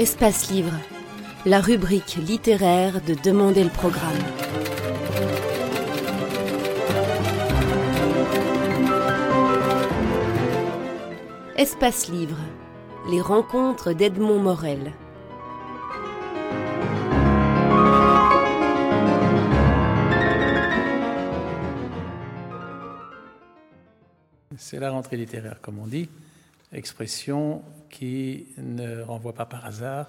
Espace Livre, la rubrique littéraire de Demander le programme. Espace Livre, les rencontres d'Edmond Morel. C'est la rentrée littéraire, comme on dit, expression qui ne renvoie pas par hasard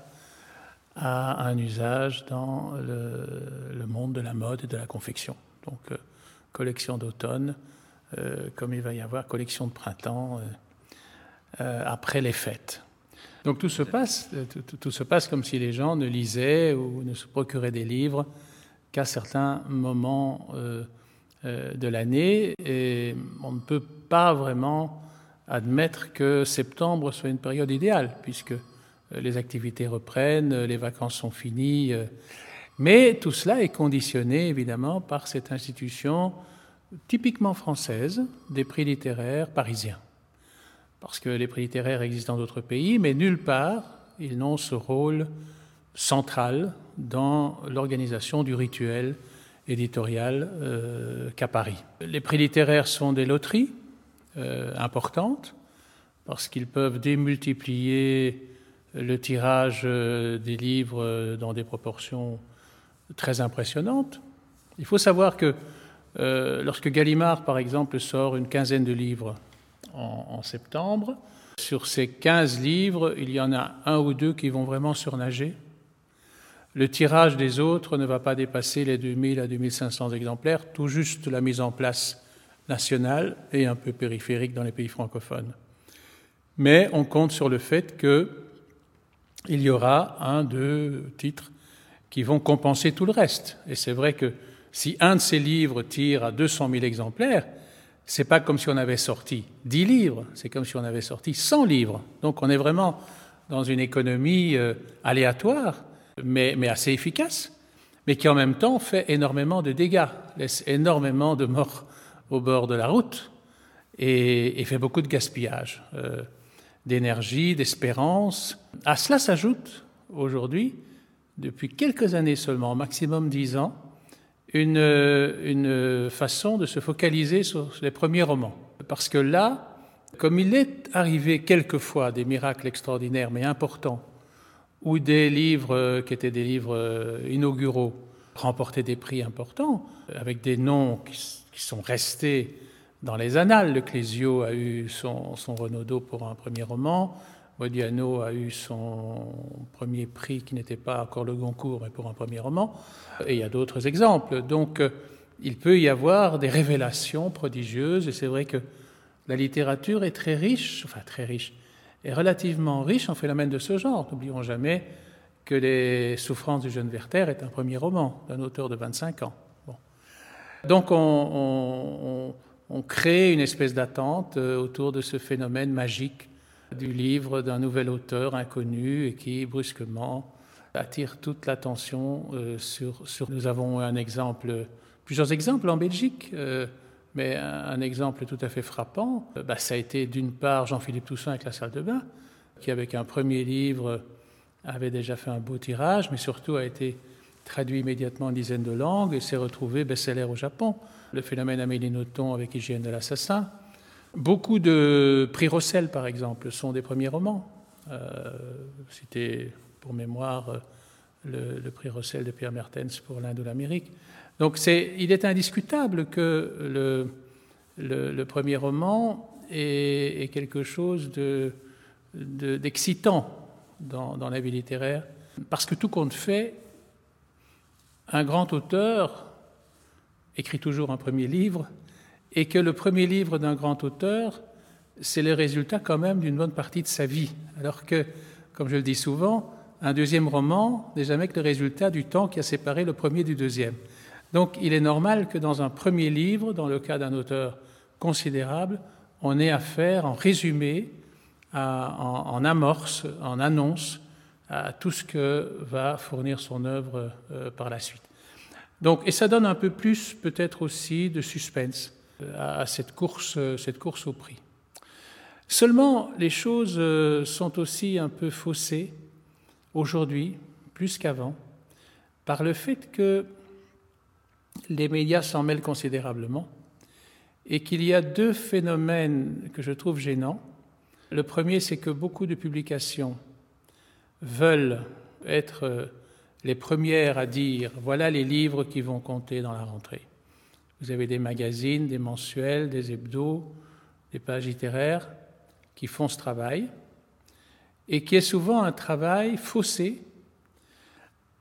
à un usage dans le, monde de la mode et de la confection. Donc, euh, collection d'automne, euh, comme il va y avoir collection de printemps euh, après les fêtes. Donc tout se passe, tout, se passe comme si les gens ne lisaient ou ne se procuraient des livres qu'à certains moments de l'année, et on ne peut pas vraiment admettre que septembre soit une période idéale, puisque euh, les activités reprennent, euh, les vacances sont finies. Euh. Mais tout cela est conditionné évidemment par cette institution typiquement française des prix littéraires parisiens. Parce que les prix littéraires existent dans d'autres pays, mais nulle part ils n'ont ce rôle central dans l'organisation du rituel éditorial qu'à Paris. Les prix littéraires sont des loteries euh, importantes, parce qu'ils peuvent démultiplier le tirage euh, des livres euh, dans des proportions très impressionnantes. Il faut savoir que lorsque Gallimard, par exemple, sort une quinzaine de livres en, en, septembre, sur ces 15 livres, il y en a un ou deux qui vont vraiment surnager. Le tirage des autres ne va pas dépasser les 2000 à 2500 exemplaires, tout juste la mise en place national et un peu périphérique dans les pays francophones. Mais on compte sur le fait qu'il y aura un, deux titres qui vont compenser tout le reste. Et c'est vrai que si un de ces livres tire à 200 000 exemplaires, c'est pas comme si on avait sorti 10 livres, c'est comme si on avait sorti 100 livres. Donc on est vraiment dans une économie euh, aléatoire, mais, mais assez efficace, mais qui en même temps fait énormément de dégâts, laisse énormément de morts au bord de la route et, fait beaucoup de gaspillage euh, d'énergie, d'espérance. À cela s'ajoute aujourd'hui, depuis quelques années seulement, maximum dix ans, une, une façon de se focaliser sur les premiers romans. Parce que là, comme il est arrivé quelquefois des miracles extraordinaires mais importants, ou des livres euh, qui étaient des livres euh, inauguraux remportaient des prix importants, avec des noms qui qui sont restés dans les annales. Le Clésio a eu son, son Renaudot pour un premier roman. Modiano a eu son premier prix qui n'était pas encore le Goncourt, mais pour un premier roman. Et il y a d'autres exemples. Donc, euh, il peut y avoir des révélations prodigieuses. Et c'est vrai que la littérature est très riche, enfin très riche, est relativement riche en phénomènes de ce genre. N'oublions jamais que Les souffrances du jeune Werther est un premier roman d'un auteur de 25 ans. Donc on, crée une espèce d'attente euh, autour de ce phénomène magique du livre d'un nouvel auteur inconnu et qui brusquement attire toute l'attention euh, sur, Nous avons un exemple, plusieurs exemples en Belgique, euh, mais un, exemple tout à fait frappant, bah, ça a été d'une part Jean-Philippe Toussaint avec La salle de bain, qui avec un premier livre avait déjà fait un beau tirage, mais surtout a été traduit immédiatement en dizaines de langues et s'est retrouvé best-seller au Japon. Le phénomène Amélie Nothomb avec Hygiène de l'assassin. Beaucoup de prix Rossel, par exemple, sont des premiers romans. Euh, C'était, pour mémoire, le, prix Rossel de Pierre Mertens pour l'Inde ou l'Amérique. Donc il est indiscutable que le, le, premier roman est, quelque chose de, d'excitant dans, la vie littéraire, parce que tout compte fait, un grand auteur écrit toujours un premier livre, et que le premier livre d'un grand auteur, c'est le résultat quand même d'une bonne partie de sa vie. Alors que, comme je le dis souvent, un deuxième roman n'est jamais que le résultat du temps qui a séparé le premier du deuxième. Donc il est normal que dans un premier livre, dans le cas d'un auteur considérable, on ait affaire en résumé, en, amorce, en annonce, à tout ce que va fournir son œuvre euh, par la suite. Donc, et ça donne un peu plus peut-être aussi de suspense euh, à cette course, euh, cette course au prix. Seulement, les choses sont aussi un peu faussées aujourd'hui, plus qu'avant, par le fait que les médias s'en mêlent considérablement et qu'il y a deux phénomènes que je trouve gênants. Le premier, c'est que beaucoup de publications veulent être les premières à dire voilà les livres qui vont compter dans la rentrée. Vous avez des magazines, des mensuels, des hebdos, des pages littéraires qui font ce travail et qui est souvent un travail faussé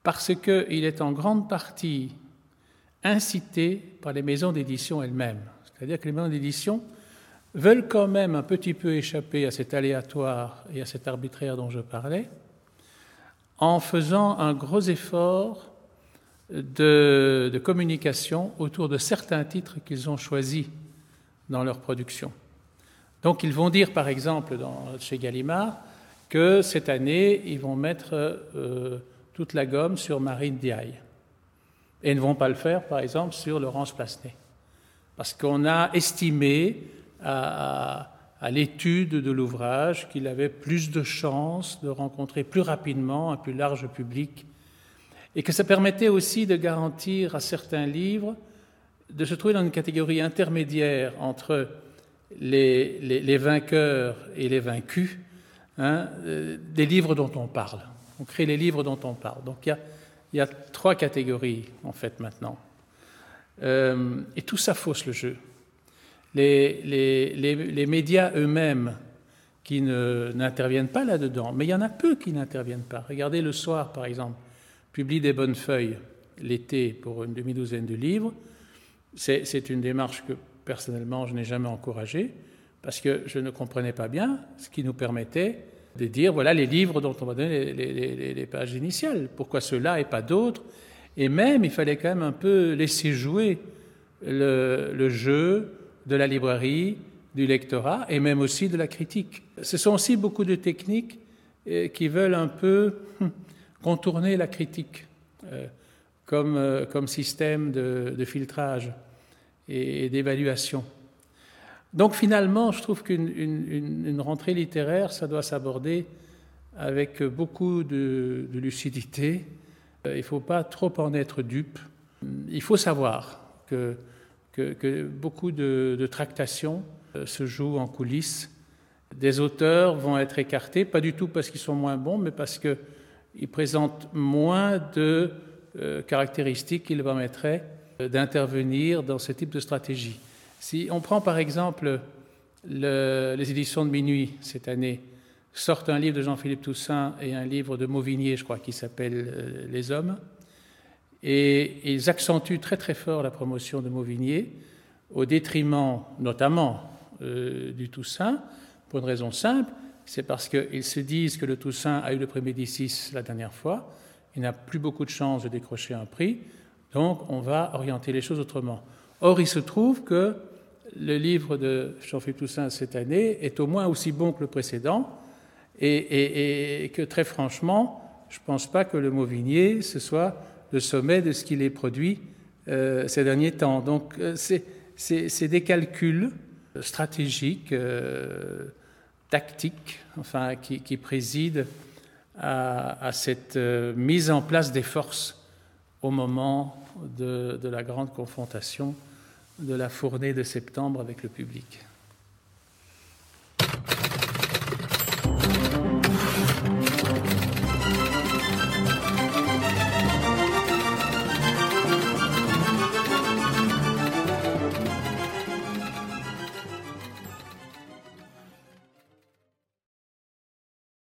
parce qu'il est en grande partie incité par les maisons d'édition elles-mêmes. C'est-à-dire que les maisons d'édition veulent quand même un petit peu échapper à cet aléatoire et à cet arbitraire dont je parlais, en faisant un gros effort de, communication autour de certains titres qu'ils ont choisis dans leur production. Donc ils vont dire, par exemple, dans, chez Gallimard, que cette année, ils vont mettre euh, toute la gomme sur Marine Diaye. Et ne vont pas le faire, par exemple, sur Laurence Plasnet. Parce qu'on a estimé à, l'étude de l'ouvrage qu'il avait plus de chances de rencontrer plus rapidement un plus large public et que ça permettait aussi de garantir à certains livres de se trouver dans une catégorie intermédiaire entre les, vainqueurs et les vaincus, hein, euh, des livres dont on parle. On crée les livres dont on parle. Donc il y a, trois catégories, en fait, maintenant. Euh, et tout ça fausse le jeu. Les, médias eux-mêmes qui n'interviennent pas là-dedans, mais il y en a peu qui n'interviennent pas. Regardez le soir, par exemple, publie des bonnes feuilles l'été pour une demi-douzaine de livres. C'est une démarche que personnellement, je n'ai jamais encouragé, parce que je ne comprenais pas bien ce qui nous permettait de dire, voilà les livres dont on va donner les, pages initiales, pourquoi ceux-là et pas d'autres? Et même, il fallait quand même un peu laisser jouer le, jeu de la librairie, du lectorat et même aussi de la critique. Ce sont aussi beaucoup de techniques euh, qui veulent un peu hum, contourner la critique euh, comme, euh, comme système de filtrage et, d'évaluation. Donc finalement, je trouve qu'une rentrée littéraire, ça doit s'aborder avec beaucoup de, lucidité. Euh, il ne faut pas trop en être dupe. Il faut savoir que, que, beaucoup de, tractations euh, se jouent en coulisses. Des auteurs vont être écartés, pas du tout parce qu'ils sont moins bons, mais parce qu'ils présentent moins de euh, caractéristiques qu'ils permettraient d'intervenir dans ce type de stratégie. Si on prend par exemple les éditions de Minuit cette année, sortent un livre de Jean-Philippe Toussaint et un livre de Mauvignier, je crois, qui s'appelle euh, Les Hommes, et ils accentuent très très fort la promotion de Mauvignier, au détriment notamment euh, du Toussaint, pour une raison simple, c'est parce qu'ils se disent que le Toussaint a eu le prix Médicis la dernière fois, il n'a plus beaucoup de chances de décrocher un prix, donc, on va orienter les choses autrement. Or, il se trouve que le livre de Jean-Philippe Toussaint cette année est au moins aussi bon que le précédent, et, que très franchement, je ne pense pas que le Mauvignier, ce soit le sommet de ce qu'il est produit euh, ces derniers temps. Donc, euh, c'est des calculs stratégiques, euh, tactiques, enfin, qui, président à cette mise en place des forces au moment de, la grande confrontation de la fournée de septembre avec le public.